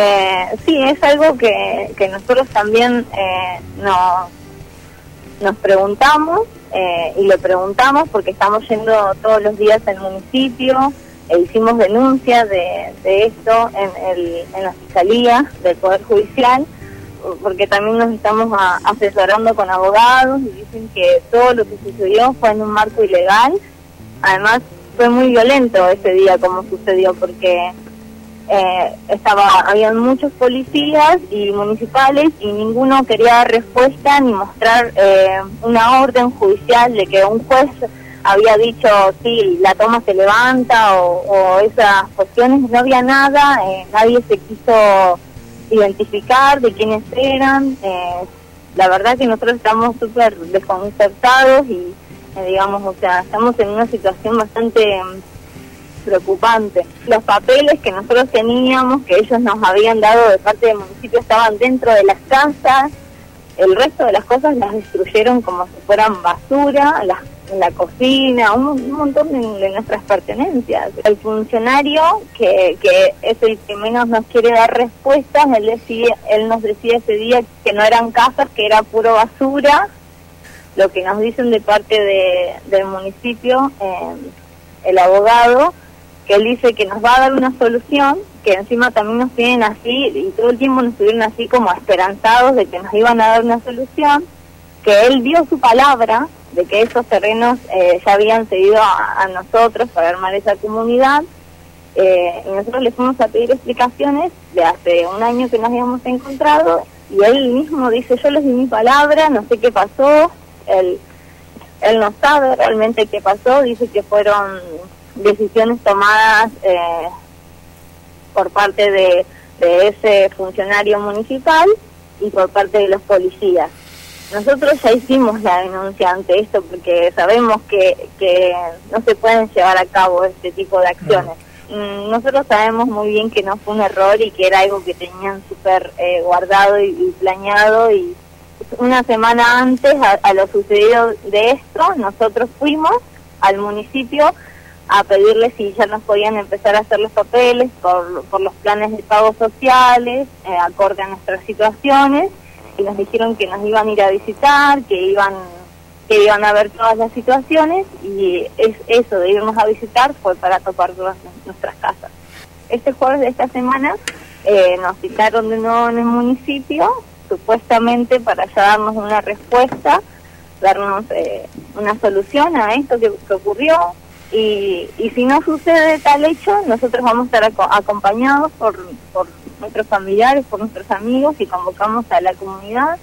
Eh, sí, es algo que, que nosotros también eh, nos, nos preguntamos eh, y lo preguntamos porque estamos yendo todos los días al municipio e hicimos denuncia de, de esto en, el, en la Fiscalía del Poder Judicial porque también nos estamos asesorando con abogados y dicen que todo lo que sucedió fue en un marco ilegal. Además, fue muy violento ese día como sucedió porque eh, estaba habían muchos policías y municipales y ninguno quería dar respuesta ni mostrar eh, una orden judicial de que un juez había dicho sí la toma se levanta o, esas cuestiones. No había nada eh, nadie se quiso identificar de quiénes eran. Eh, la verdad que nosotros estamos súper desconcertados y digamos o sea estamos en una situación bastante preocupante. Los papeles que nosotros teníamos, que ellos nos habían dado de parte del municipio, estaban dentro de las casas. El resto de las cosas las destruyeron como si fueran basura, las, en la cocina, un, montón de, nuestras pertenencias. El funcionario, que, que es el que menos nos quiere dar respuestas, él, decide, él nos decía ese día que no eran casas, que era puro basura. Lo que nos dicen de parte de, del municipio, eh, el abogado, que él dice que nos va a dar una solución, que encima también nos tienen así, y todo el tiempo nos estuvieron así como esperanzados de que nos iban a dar una solución, que él dio su palabra de que esos terrenos eh, ya habían cedido a, nosotros para armar esa comunidad, eh, y nosotros le fuimos a pedir explicaciones de hace un año que nos habíamos encontrado, y él mismo dice, yo les di mi palabra, no sé qué pasó, él, él no sabe realmente qué pasó, dice que fueron decisiones tomadas eh, por parte de, ese funcionario municipal y por parte de los policías. Nosotros ya hicimos la denuncia ante esto porque sabemos que, que no se pueden llevar a cabo este tipo de acciones. Mm, nosotros sabemos muy bien que no fue un error y que era algo que tenían súper eh, guardado y, planeado y una semana antes a lo sucedido de esto nosotros fuimos al municipio a pedirles si ya nos podían empezar a hacer los papeles por, por los planes de pagos sociales, eh, acorde a nuestras situaciones, y nos dijeron que nos iban a ir a visitar, que iban que iban a ver todas las situaciones, y es eso de irnos a visitar fue para topar todas nuestras casas. Este jueves de esta semana eh, nos citaron de nuevo en el municipio, supuestamente para ya darnos una respuesta, darnos eh, una solución a esto que ocurrió, y, y si no sucede tal hecho, nosotros vamos a estar acompañados por, por nuestros familiares, por nuestros amigos y convocamos a la comunidad